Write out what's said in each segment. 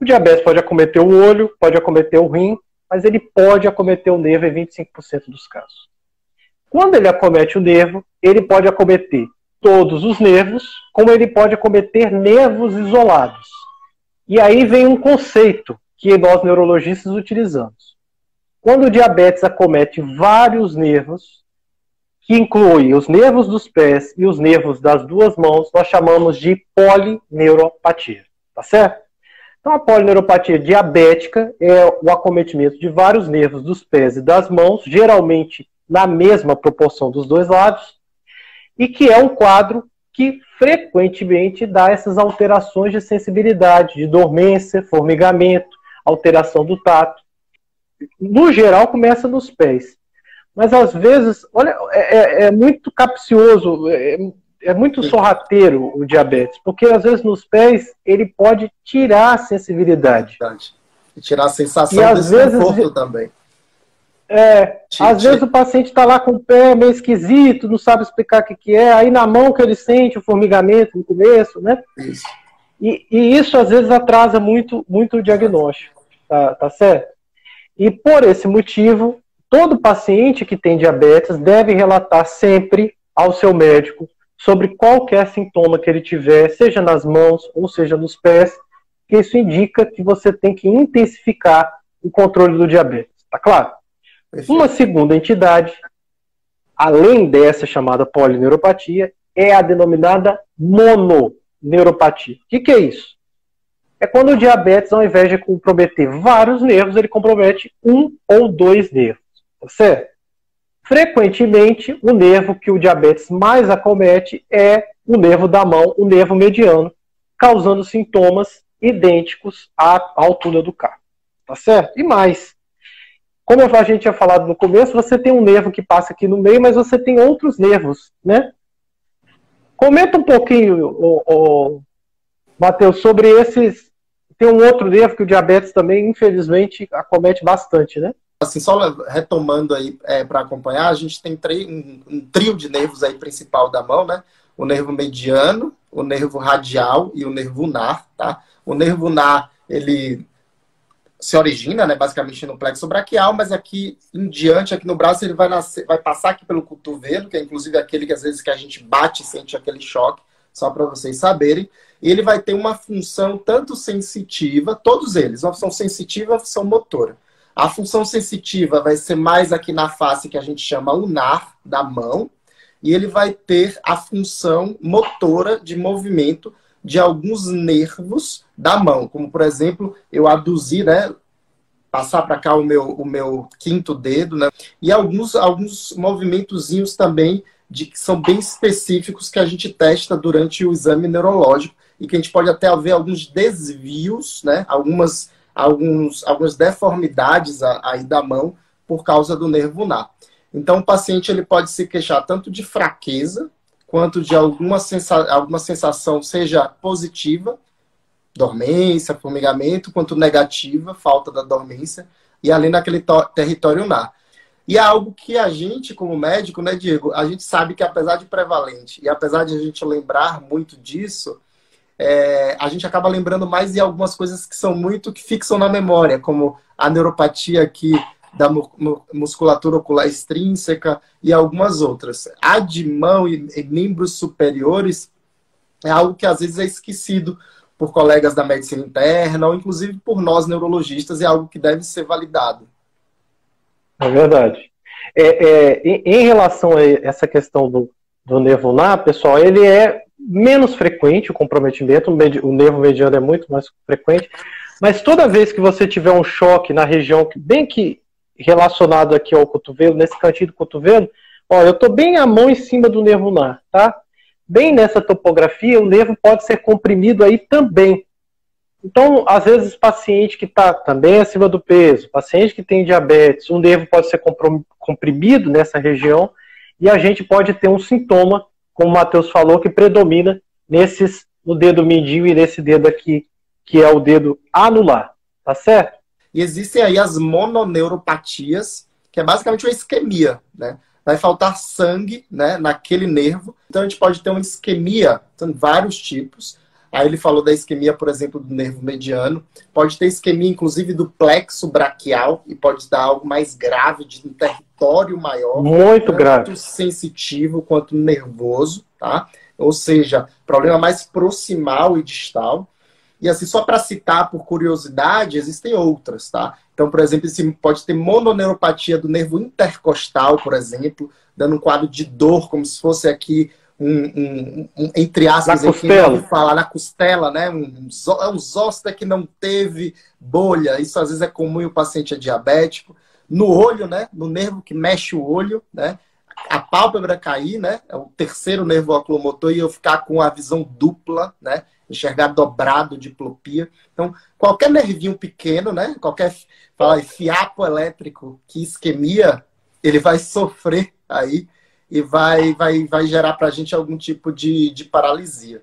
O diabetes pode acometer o olho, pode acometer o rim, mas ele pode acometer o nervo em 25% dos casos. Quando ele acomete o nervo, ele pode acometer todos os nervos, como ele pode acometer nervos isolados. E aí vem um conceito que nós neurologistas utilizamos. Quando o diabetes acomete vários nervos, que inclui os nervos dos pés e os nervos das duas mãos, nós chamamos de polineuropatia. Tá certo? Então, a polineuropatia diabética é o acometimento de vários nervos dos pés e das mãos, geralmente na mesma proporção dos dois lados, e que é um quadro que frequentemente dá essas alterações de sensibilidade, de dormência, formigamento, alteração do tato. No geral, começa nos pés. Mas às vezes, olha, é, é, é muito capcioso, é, é, muito sorrateiro o diabetes, porque às vezes nos pés ele pode tirar a sensibilidade. E tirar a sensação e, de desconforto também. É, às vezes o paciente está lá com o pé meio esquisito, não sabe explicar o que, que é, aí na mão que ele sente o formigamento no começo, né? Isso. E, e isso às vezes atrasa muito, muito o diagnóstico, tá, tá certo? E por esse motivo, todo paciente que tem diabetes deve relatar sempre ao seu médico sobre qualquer sintoma que ele tiver, seja nas mãos ou seja nos pés, que isso indica que você tem que intensificar o controle do diabetes, tá claro? Uma segunda entidade, além dessa chamada polineuropatia, é a denominada mononeuropatia. O que, que é isso? É quando o diabetes, ao invés de comprometer vários nervos, ele compromete um ou dois nervos. Tá certo? Frequentemente, o nervo que o diabetes mais acomete é o nervo da mão, o nervo mediano, causando sintomas idênticos à altura do carro. Tá certo? E mais, como a gente tinha falado no começo, você tem um nervo que passa aqui no meio, mas você tem outros nervos, né? Comenta um pouquinho, o, o Matheus, sobre esses. Tem um outro nervo que o diabetes também, infelizmente, acomete bastante, né? Assim, só retomando aí é, para acompanhar, a gente tem um, um trio de nervos aí principal da mão, né? O nervo mediano, o nervo radial e o nervo unar, tá? O nervo unar, ele se origina, né, basicamente no plexo braquial, mas aqui em diante, aqui no braço, ele vai, nascer, vai passar aqui pelo cotovelo, que é inclusive aquele que às vezes que a gente bate e sente aquele choque, só para vocês saberem. E ele vai ter uma função tanto sensitiva, todos eles, uma função sensitiva e uma função motora. A função sensitiva vai ser mais aqui na face, que a gente chama lunar da mão, e ele vai ter a função motora de movimento de alguns nervos da mão, como por exemplo, eu aduzir, né, passar para cá o meu, o meu quinto dedo, né, e alguns, alguns movimentozinhos também de que são bem específicos que a gente testa durante o exame neurológico e que a gente pode até ver alguns desvios, né, algumas, alguns, algumas deformidades aí da mão por causa do nervo unar. Então, o paciente ele pode se queixar tanto de fraqueza, quanto de alguma, sensa alguma sensação, seja positiva, dormência, formigamento, quanto negativa, falta da dormência, e ali naquele território unar. E é algo que a gente, como médico, né, Diego, a gente sabe que apesar de prevalente e apesar de a gente lembrar muito disso, é, a gente acaba lembrando mais de algumas coisas que são muito que fixam na memória, como a neuropatia que da musculatura ocular extrínseca e algumas outras. A de mão e, membros superiores é algo que às vezes é esquecido por colegas da medicina interna ou inclusive por nós neurologistas, é algo que deve ser validado. É verdade. É, é, em, em, relação a essa questão do, do nervo nar, pessoal, ele é menos frequente o comprometimento, o nervo mediano é muito mais frequente, mas toda vez que você tiver um choque na região, bem que relacionado aqui ao cotovelo, nesse cantinho do cotovelo, ó, eu estou bem a mão em cima do nervo nar, tá? Bem nessa topografia, o nervo pode ser comprimido aí também. Então, às vezes, paciente que está também acima do peso, paciente que tem diabetes, o nervo pode ser comprimido nessa região e a gente pode ter um sintoma, como o Matheus falou, que predomina nesses, no dedo mindinho e nesse dedo aqui, que é o dedo anular, tá certo? E existem aí as mononeuropatias, que é basicamente uma isquemia, né? Vai faltar sangue né, naquele nervo. Então a gente pode ter uma isquemia, tem vários tipos. Aí ele falou da isquemia, por exemplo, do nervo mediano. Pode ter isquemia, inclusive, do plexo braquial e pode dar algo mais grave, de um território maior. Muito grave. Tanto sensitivo quanto nervoso, tá? Ou seja, problema mais proximal e distal. E assim, só para citar por curiosidade, existem outras, tá? Então, por exemplo, pode ter mononeuropatia do nervo intercostal, por exemplo, dando um quadro de dor, como se fosse aqui um, um, um entre aspas, na costela. falar na costela, né? Um, um, um zoster que não teve bolha. Isso às vezes é comum e o paciente é diabético. No olho, né? No nervo que mexe o olho, né? A pálpebra cair, né? É o terceiro nervo oculomotor e eu ficar com a visão dupla, né? enxergar dobrado, diplopia. Então, qualquer nervinho pequeno, né? Qualquer fala, fiapo elétrico que isquemia, ele vai sofrer aí e vai, vai, vai gerar para a gente algum tipo de, de paralisia.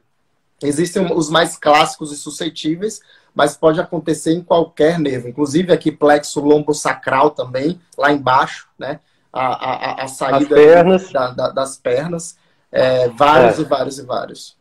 Existem os mais clássicos e suscetíveis, mas pode acontecer em qualquer nervo, inclusive aqui plexo lombosacral também, lá embaixo, né? A, a, a saída pernas. Da, da, das pernas. É, vários é. e vários e vários.